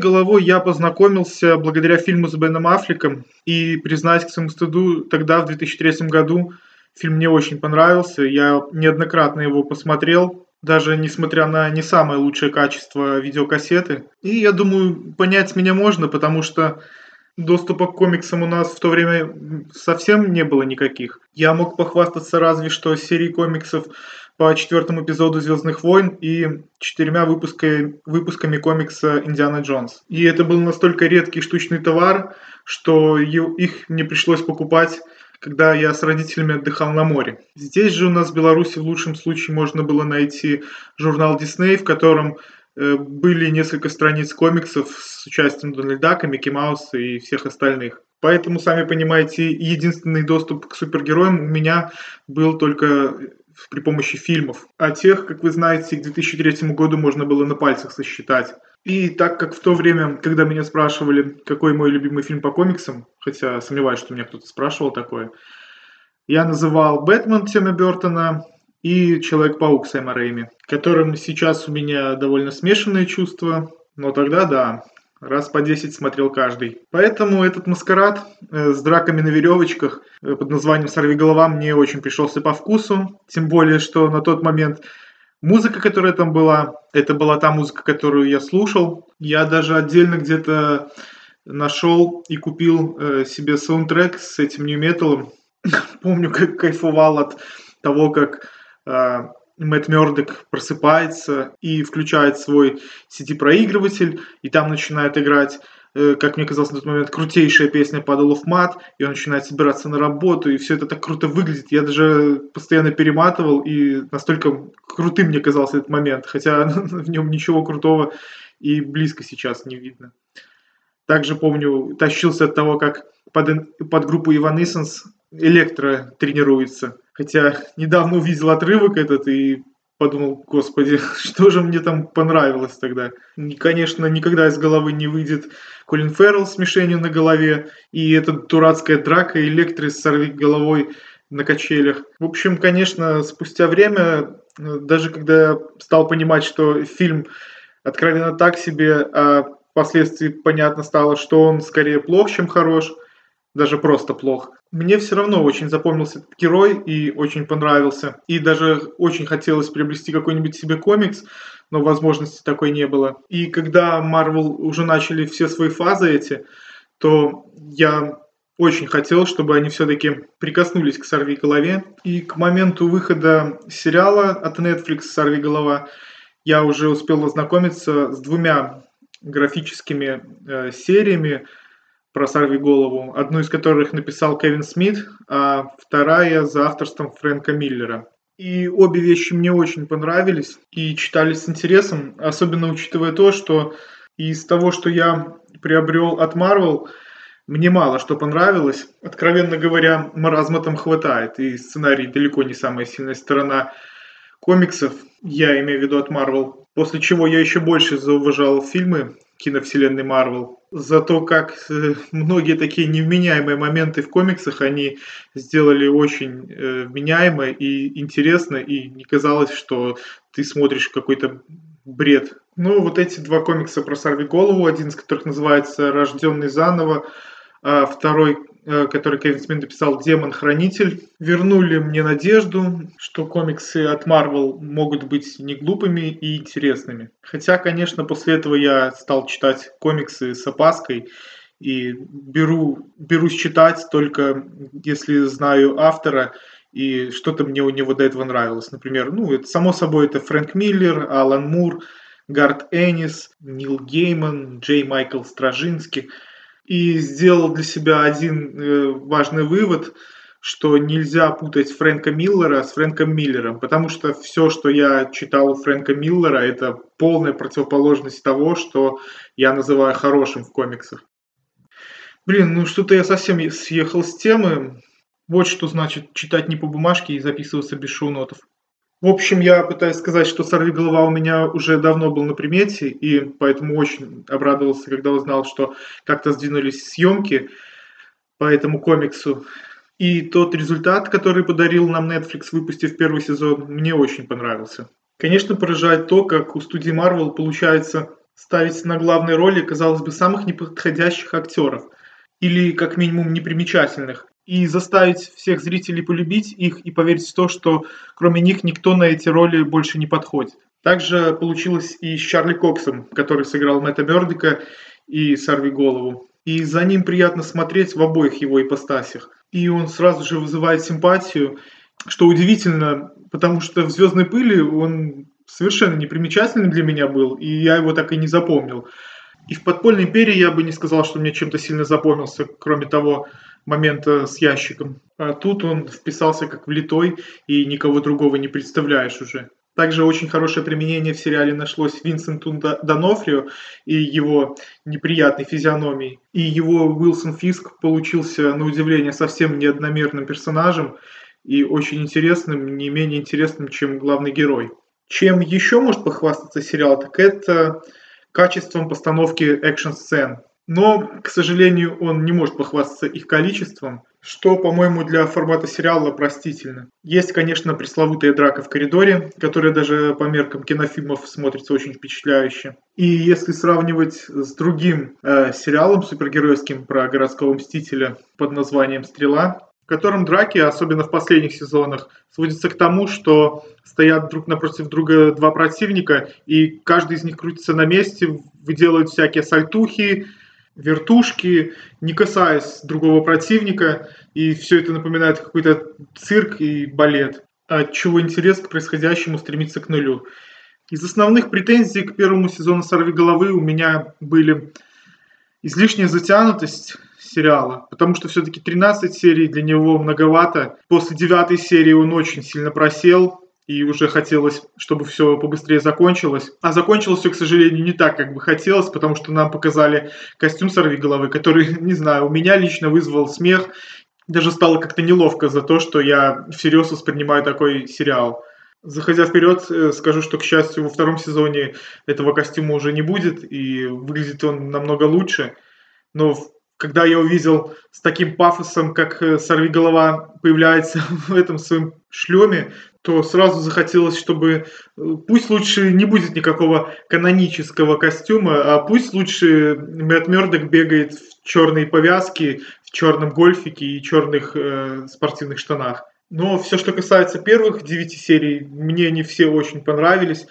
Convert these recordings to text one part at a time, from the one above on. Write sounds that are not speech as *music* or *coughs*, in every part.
«Сорви головой» я познакомился благодаря фильму с Беном Аффлеком. И, признаюсь к своему стыду, тогда, в 2003 году, фильм мне очень понравился. Я неоднократно его посмотрел, даже несмотря на не самое лучшее качество видеокассеты. И я думаю, понять меня можно, потому что доступа к комиксам у нас в то время совсем не было никаких. Я мог похвастаться разве что серией комиксов по четвертому эпизоду «Звездных войн» и четырьмя выпусками, выпусками комикса «Индиана Джонс». И это был настолько редкий штучный товар, что их мне пришлось покупать когда я с родителями отдыхал на море. Здесь же у нас в Беларуси в лучшем случае можно было найти журнал Дисней, в котором Э, были несколько страниц комиксов с участием Дональда, Микки Мауса и всех остальных. Поэтому, сами понимаете, единственный доступ к супергероям у меня был только при помощи фильмов. А тех, как вы знаете, к 2003 году можно было на пальцах сосчитать. И так как в то время, когда меня спрашивали, какой мой любимый фильм по комиксам, хотя сомневаюсь, что меня кто-то спрашивал такое, я называл «Бэтмен» Тима Бертона, и Человек-паук Сэма Рэйми, которым сейчас у меня довольно смешанные чувства, но тогда да, раз по 10 смотрел каждый. Поэтому этот маскарад э, с драками на веревочках э, под названием «Сорви голова» мне очень пришелся по вкусу, тем более, что на тот момент музыка, которая там была, это была та музыка, которую я слушал. Я даже отдельно где-то нашел и купил э, себе саундтрек с этим нью-металом. *coughs* Помню, как кайфовал от того, как а, Мэтт Мёрдок просыпается и включает свой CD-проигрыватель, и там начинает играть, э, как мне казалось на тот момент, крутейшая песня «Puddle of Mud», и он начинает собираться на работу, и все это так круто выглядит. Я даже постоянно перематывал, и настолько крутым мне казался этот момент, хотя *laughs* в нем ничего крутого и близко сейчас не видно. Также помню, тащился от того, как под, под группу Evanescence Электро тренируется. Хотя недавно увидел отрывок этот и подумал, господи, *laughs* что же мне там понравилось тогда. И, конечно, никогда из головы не выйдет Колин Феррелл с мишенью на голове и эта дурацкая драка Электро с сорви головой на качелях. В общем, конечно, спустя время, даже когда стал понимать, что фильм откровенно так себе, а впоследствии понятно стало, что он скорее плох, чем хорош, даже просто плох. Мне все равно очень запомнился этот герой и очень понравился. И даже очень хотелось приобрести какой-нибудь себе комикс, но возможности такой не было. И когда Marvel уже начали все свои фазы эти, то я очень хотел, чтобы они все-таки прикоснулись к «Сорви голове». И к моменту выхода сериала от Netflix «Сорви голова» я уже успел ознакомиться с двумя графическими э, сериями про «Сорви голову», одну из которых написал Кевин Смит, а вторая за авторством Фрэнка Миллера. И обе вещи мне очень понравились и читались с интересом, особенно учитывая то, что из того, что я приобрел от Marvel, мне мало что понравилось. Откровенно говоря, маразма там хватает, и сценарий далеко не самая сильная сторона комиксов, я имею в виду от Marvel. После чего я еще больше зауважал фильмы киновселенной Марвел. За то, как э, многие такие невменяемые моменты в комиксах они сделали очень э, вменяемо и интересно, и не казалось, что ты смотришь какой-то бред. Ну, вот эти два комикса про Сорви Голову, один из которых называется «Рожденный заново», а второй который Кевин Смит написал «Демон-хранитель», вернули мне надежду, что комиксы от Marvel могут быть не глупыми и интересными. Хотя, конечно, после этого я стал читать комиксы с опаской и беру, берусь читать только если знаю автора и что-то мне у него до этого нравилось. Например, ну, это, само собой, это Фрэнк Миллер, Алан Мур, Гард Эннис, Нил Гейман, Джей Майкл Стражинский – и сделал для себя один э, важный вывод, что нельзя путать Фрэнка Миллера с Фрэнком Миллером, потому что все, что я читал у Фрэнка Миллера, это полная противоположность того, что я называю хорошим в комиксах. Блин, ну что-то я совсем съехал с темы. Вот что значит читать не по бумажке и записываться без шоу-нотов. В общем, я пытаюсь сказать, что «Сорви голова» у меня уже давно был на примете, и поэтому очень обрадовался, когда узнал, что как-то сдвинулись съемки по этому комиксу. И тот результат, который подарил нам Netflix, выпустив первый сезон, мне очень понравился. Конечно, поражает то, как у студии Marvel получается ставить на главные роли, казалось бы, самых неподходящих актеров или, как минимум, непримечательных, и заставить всех зрителей полюбить их и поверить в то, что кроме них никто на эти роли больше не подходит. Также получилось и с Чарли Коксом, который сыграл Мэтта Мёрдика и «Сорви голову». И за ним приятно смотреть в обоих его ипостасях. И он сразу же вызывает симпатию, что удивительно, потому что в «Звездной пыли» он совершенно непримечательный для меня был, и я его так и не запомнил. И в «Подпольной империи» я бы не сказал, что мне чем-то сильно запомнился, кроме того момента с ящиком. А тут он вписался как влитой, и никого другого не представляешь уже. Также очень хорошее применение в сериале нашлось Винсенту Донофрио и его неприятной физиономией. И его Уилсон Фиск получился, на удивление, совсем неодномерным персонажем и очень интересным, не менее интересным, чем главный герой. Чем еще может похвастаться сериал, так это качеством постановки экшн-сцен. Но, к сожалению, он не может похвастаться их количеством, что, по-моему, для формата сериала простительно. Есть, конечно, пресловутая драка в коридоре, которая даже по меркам кинофильмов смотрится очень впечатляюще. И если сравнивать с другим э, сериалом супергеройским про городского мстителя под названием «Стрела», в котором драки, особенно в последних сезонах, сводятся к тому, что стоят друг напротив друга два противника, и каждый из них крутится на месте, выделывает всякие сальтухи, вертушки, не касаясь другого противника, и все это напоминает какой-то цирк и балет, от чего интерес к происходящему стремится к нулю. Из основных претензий к первому сезону «Сорви головы» у меня были излишняя затянутость сериала, потому что все-таки 13 серий для него многовато. После девятой серии он очень сильно просел, и уже хотелось, чтобы все побыстрее закончилось. А закончилось все, к сожалению, не так, как бы хотелось, потому что нам показали костюм сорви головы, который, *laughs* не знаю, у меня лично вызвал смех. Даже стало как-то неловко за то, что я всерьез воспринимаю такой сериал. Заходя вперед, э, скажу, что, к счастью, во втором сезоне этого костюма уже не будет, и выглядит он намного лучше. Но когда я увидел с таким пафосом, как э, сорви голова появляется *laughs* в этом своем шлеме, то сразу захотелось, чтобы э, пусть лучше не будет никакого канонического костюма, а пусть лучше Мэтт Мёрдок бегает в черной повязке, в черном гольфике и черных э, спортивных штанах. Но все, что касается первых девяти серий, мне они все очень понравились.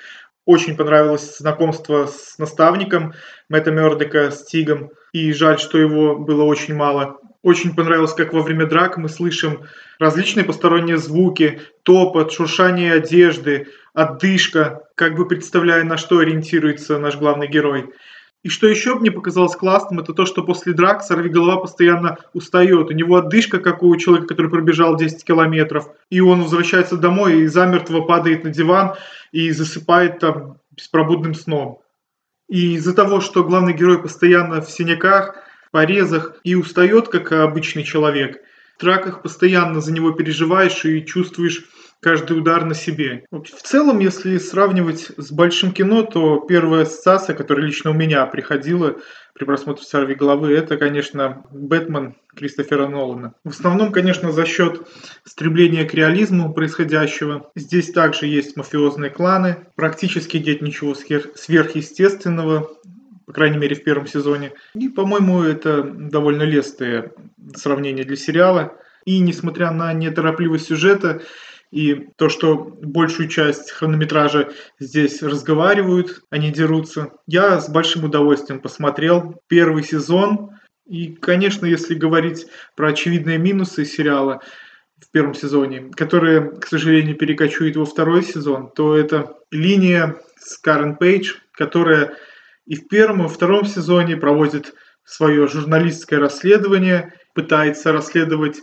Очень понравилось знакомство с наставником Мэтта Мёрдока, с Тигом. И жаль, что его было очень мало. Очень понравилось, как во время драк мы слышим различные посторонние звуки, топот, шуршание одежды, отдышка, как бы представляя, на что ориентируется наш главный герой. И что еще мне показалось классным, это то, что после драк сорвиголова постоянно устает. У него отдышка, как у человека, который пробежал 10 километров. И он возвращается домой и замертво падает на диван и засыпает там беспробудным сном. И из-за того, что главный герой постоянно в синяках, порезах и устает, как обычный человек, в драках постоянно за него переживаешь и чувствуешь каждый удар на себе. В целом, если сравнивать с большим кино, то первая ассоциация, которая лично у меня приходила при просмотре «Сорви головы», это, конечно, «Бэтмен» Кристофера Нолана. В основном, конечно, за счет стремления к реализму происходящего. Здесь также есть мафиозные кланы. Практически нет ничего сверхъестественного по крайней мере в первом сезоне. И, по-моему, это довольно лестное сравнение для сериала. И несмотря на неторопливость сюжета, и то, что большую часть хронометража здесь разговаривают, не дерутся. Я с большим удовольствием посмотрел первый сезон. И, конечно, если говорить про очевидные минусы сериала в первом сезоне, которые, к сожалению, перекочуют во второй сезон, то это линия с Карен Пейдж, которая и в первом, и втором сезоне проводит свое журналистское расследование, пытается расследовать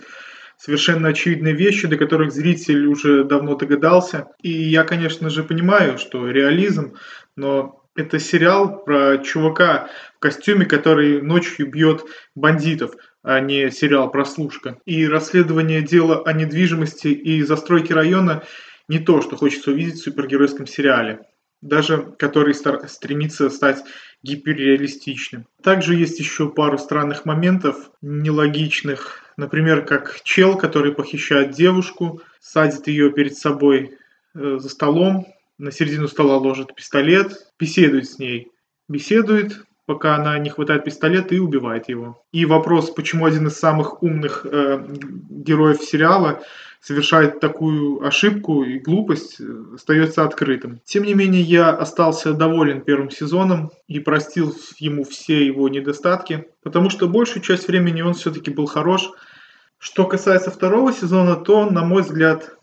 совершенно очевидные вещи, до которых зритель уже давно догадался. И я, конечно же, понимаю, что реализм, но это сериал про чувака в костюме, который ночью бьет бандитов, а не сериал «Прослушка». И расследование дела о недвижимости и застройке района не то, что хочется увидеть в супергеройском сериале даже который стремится стать гиперреалистичным. Также есть еще пару странных моментов, нелогичных. Например, как чел, который похищает девушку, садит ее перед собой э, за столом, на середину стола ложит пистолет, беседует с ней. беседует, пока она не хватает пистолет и убивает его. И вопрос, почему один из самых умных э, героев сериала совершает такую ошибку и глупость, э, остается открытым. Тем не менее, я остался доволен первым сезоном и простил ему все его недостатки, потому что большую часть времени он все-таки был хорош. Что касается второго сезона, то, на мой взгляд,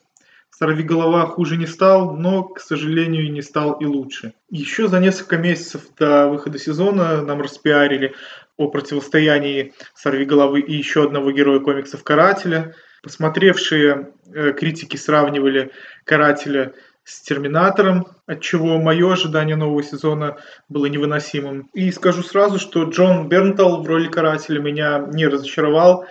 Сорви голова хуже не стал, но, к сожалению, не стал и лучше. Еще за несколько месяцев до выхода сезона нам распиарили о противостоянии Сорви головы и еще одного героя комиксов Карателя. Посмотревшие э, критики сравнивали Карателя с Терминатором, от чего мое ожидание нового сезона было невыносимым. И скажу сразу, что Джон Бернтал в роли Карателя меня не разочаровал.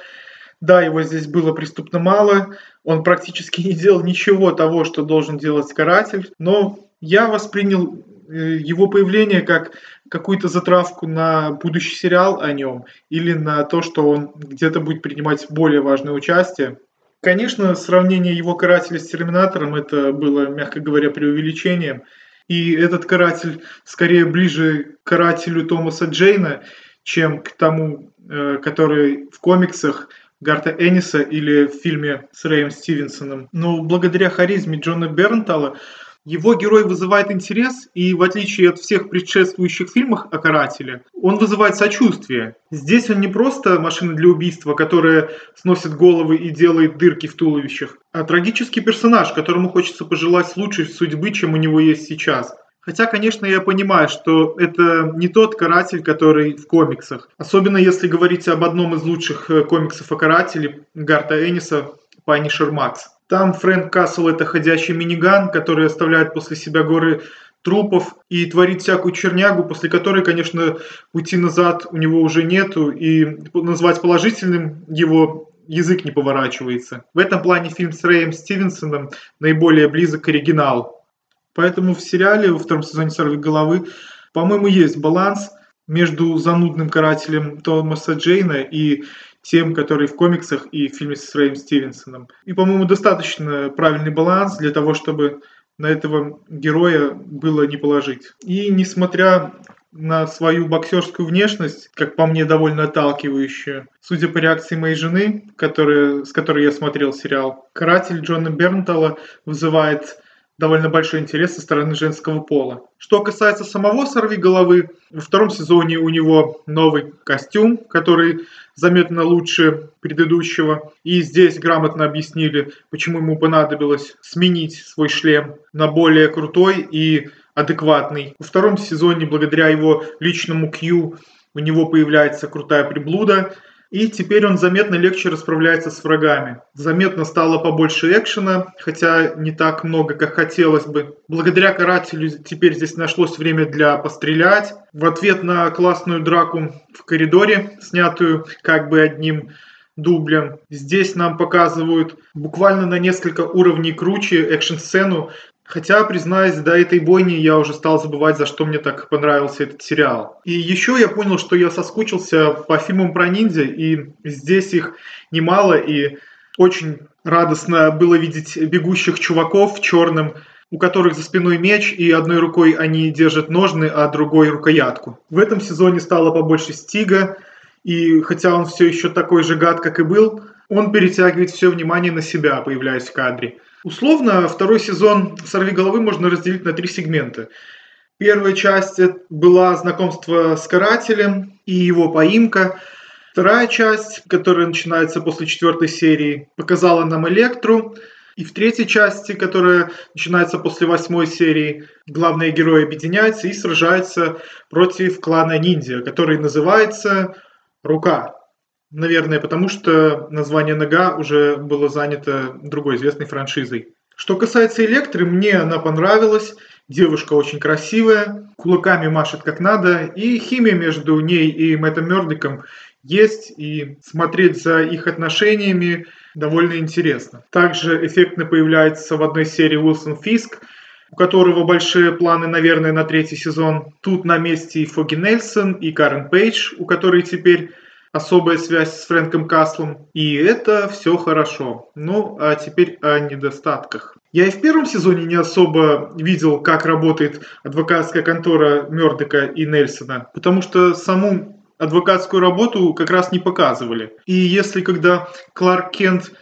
Да, его здесь было преступно мало, он практически не делал ничего того, что должен делать каратель, но я воспринял э, его появление как какую-то затравку на будущий сериал о нем или на то, что он где-то будет принимать более важное участие. Конечно, сравнение его карателя с Терминатором это было, мягко говоря, преувеличением. И этот каратель скорее ближе к карателю Томаса Джейна, чем к тому, э, который в комиксах Гарта Энниса или в фильме с Рэем Стивенсоном. Но благодаря харизме Джона Бернтала его герой вызывает интерес, и в отличие от всех предшествующих фильмов о Карателе, он вызывает сочувствие. Здесь он не просто машина для убийства, которая сносит головы и делает дырки в туловищах, а трагический персонаж, которому хочется пожелать лучшей судьбы, чем у него есть сейчас. Хотя, конечно, я понимаю, что это не тот каратель, который в комиксах. Особенно если говорить об одном из лучших э, комиксов о карателе Гарта Энниса «Панишер Макс». Там Фрэнк Кассел – это ходячий миниган, который оставляет после себя горы трупов и творит всякую чернягу, после которой, конечно, уйти назад у него уже нету, и назвать положительным его язык не поворачивается. В этом плане фильм с Рэем Стивенсоном наиболее близок к оригиналу. Поэтому в сериале во втором сезоне «Сорви головы», по-моему, есть баланс между занудным карателем Томаса Джейна и тем, который в комиксах и в фильме с Рэем Стивенсоном. И, по-моему, достаточно правильный баланс для того, чтобы на этого героя было не положить. И несмотря на свою боксерскую внешность, как по мне, довольно отталкивающую. Судя по реакции моей жены, которая, с которой я смотрел сериал, каратель Джона Бернтала вызывает довольно большой интерес со стороны женского пола. Что касается самого сорви головы, во втором сезоне у него новый костюм, который заметно лучше предыдущего. И здесь грамотно объяснили, почему ему понадобилось сменить свой шлем на более крутой и адекватный. Во втором сезоне, благодаря его личному Q, у него появляется крутая приблуда, и теперь он заметно легче расправляется с врагами. Заметно стало побольше экшена, хотя не так много, как хотелось бы. Благодаря карателю теперь здесь нашлось время для пострелять. В ответ на классную драку в коридоре, снятую как бы одним дублем. Здесь нам показывают буквально на несколько уровней круче экшн-сцену, Хотя, признаюсь, до этой бойни я уже стал забывать, за что мне так понравился этот сериал. И еще я понял, что я соскучился по фильмам про ниндзя, и здесь их немало, и очень радостно было видеть бегущих чуваков в черном, у которых за спиной меч, и одной рукой они держат ножны, а другой рукоятку. В этом сезоне стало побольше стига, и хотя он все еще такой же гад, как и был, он перетягивает все внимание на себя, появляясь в кадре. Условно, второй сезон «Сорви головы» можно разделить на три сегмента. Первая часть была знакомство с карателем и его поимка. Вторая часть, которая начинается после четвертой серии, показала нам Электру. И в третьей части, которая начинается после восьмой серии, главные герои объединяются и сражаются против клана ниндзя, который называется «Рука». Наверное, потому что название «Нога» уже было занято другой известной франшизой. Что касается Электры, мне она понравилась. Девушка очень красивая, кулаками машет как надо, и химия между ней и Мэттом Мёрдиком есть, и смотреть за их отношениями довольно интересно. Также эффектно появляется в одной серии Уилсон Фиск, у которого большие планы, наверное, на третий сезон. Тут на месте и Фоги Нельсон, и Карен Пейдж, у которой теперь особая связь с Фрэнком Каслом. И это все хорошо. Ну, а теперь о недостатках. Я и в первом сезоне не особо видел, как работает адвокатская контора Мёрдока и Нельсона, потому что саму адвокатскую работу как раз не показывали. И если когда Кларк Кент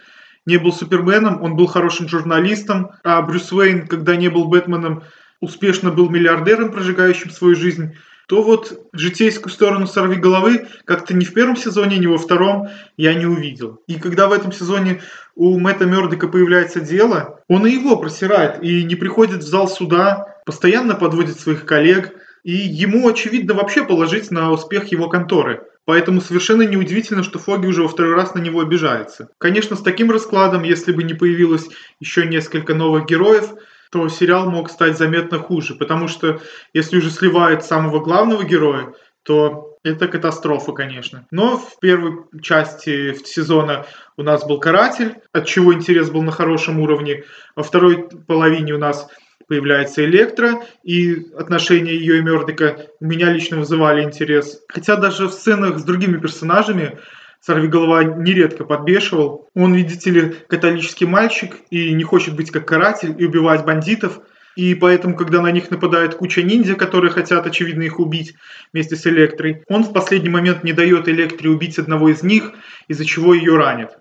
не был Суперменом, он был хорошим журналистом, а Брюс Уэйн, когда не был Бэтменом, успешно был миллиардером, прожигающим свою жизнь, то вот житейскую сторону «Сорви головы» как-то ни в первом сезоне, ни во втором я не увидел. И когда в этом сезоне у Мэтта Мёрдока появляется дело, он и его просирает, и не приходит в зал суда, постоянно подводит своих коллег, и ему, очевидно, вообще положить на успех его конторы. Поэтому совершенно неудивительно, что Фоги уже во второй раз на него обижается. Конечно, с таким раскладом, если бы не появилось еще несколько новых героев, то сериал мог стать заметно хуже, потому что если уже сливает самого главного героя, то это катастрофа, конечно. Но в первой части сезона у нас был каратель, от чего интерес был на хорошем уровне. Во второй половине у нас появляется Электро, и отношения ее и Мердика у меня лично вызывали интерес. Хотя даже в сценах с другими персонажами Сорвиголова нередко подбешивал. Он, видите ли, католический мальчик и не хочет быть как каратель и убивать бандитов. И поэтому, когда на них нападает куча ниндзя, которые хотят, очевидно, их убить вместе с Электрой, он в последний момент не дает Электре убить одного из них, из-за чего ее ранит.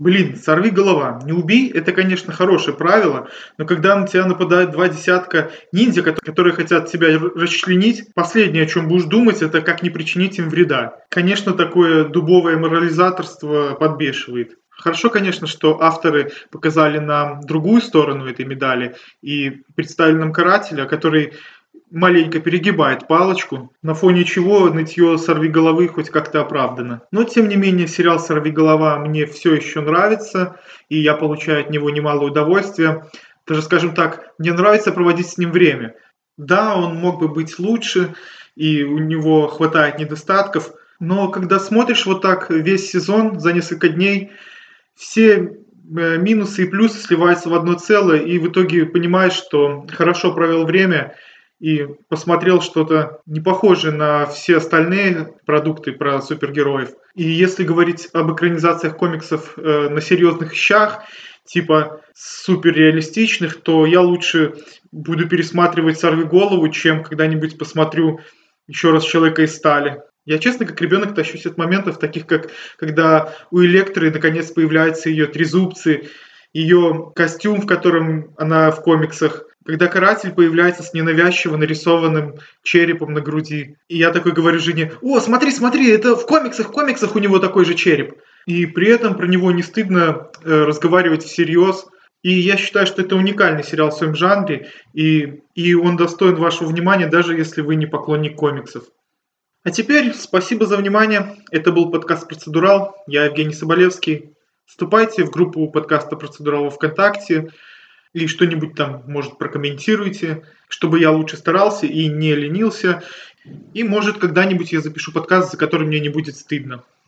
Блин, сорви голова. Не убей, это, конечно, хорошее правило, но когда на тебя нападают два десятка ниндзя, которые хотят тебя расчленить, последнее, о чем будешь думать, это как не причинить им вреда. Конечно, такое дубовое морализаторство подбешивает. Хорошо, конечно, что авторы показали нам другую сторону этой медали и представили нам карателя, который маленько перегибает палочку, на фоне чего нытье «Сорви головы» хоть как-то оправдано. Но, тем не менее, сериал «Сорви голова» мне все еще нравится, и я получаю от него немало удовольствия. Даже, скажем так, мне нравится проводить с ним время. Да, он мог бы быть лучше, и у него хватает недостатков, но когда смотришь вот так весь сезон за несколько дней, все э, минусы и плюсы сливаются в одно целое, и в итоге понимаешь, что хорошо провел время – и посмотрел что-то не похожее на все остальные продукты про супергероев. И если говорить об экранизациях комиксов э, на серьезных щах, типа суперреалистичных, то я лучше буду пересматривать «Сорви голову», чем когда-нибудь посмотрю еще раз «Человека из стали». Я, честно, как ребенок тащусь от моментов, таких как когда у Электры наконец появляются ее трезубцы, ее костюм, в котором она в комиксах, когда каратель появляется с ненавязчиво нарисованным черепом на груди. И я такой говорю жене, о, смотри, смотри, это в комиксах, в комиксах у него такой же череп. И при этом про него не стыдно э, разговаривать всерьез. И я считаю, что это уникальный сериал в своем жанре, и, и он достоин вашего внимания, даже если вы не поклонник комиксов. А теперь спасибо за внимание. Это был подкаст «Процедурал». Я Евгений Соболевский. Вступайте в группу подкаста «Процедурал» ВКонтакте или что-нибудь там, может, прокомментируйте, чтобы я лучше старался и не ленился. И, может, когда-нибудь я запишу подкаст, за который мне не будет стыдно.